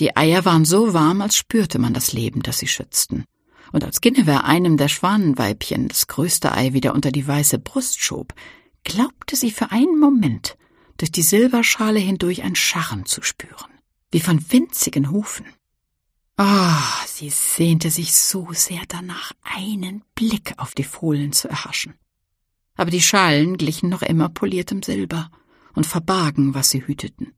Die Eier waren so warm, als spürte man das Leben, das sie schützten. Und als Ginnewer einem der Schwanenweibchen das größte Ei wieder unter die weiße Brust schob, glaubte sie für einen Moment durch die Silberschale hindurch ein Scharren zu spüren, wie von winzigen Hufen. Ah, oh, sie sehnte sich so sehr danach, einen Blick auf die Fohlen zu erhaschen. Aber die Schalen glichen noch immer poliertem Silber und verbargen, was sie hüteten.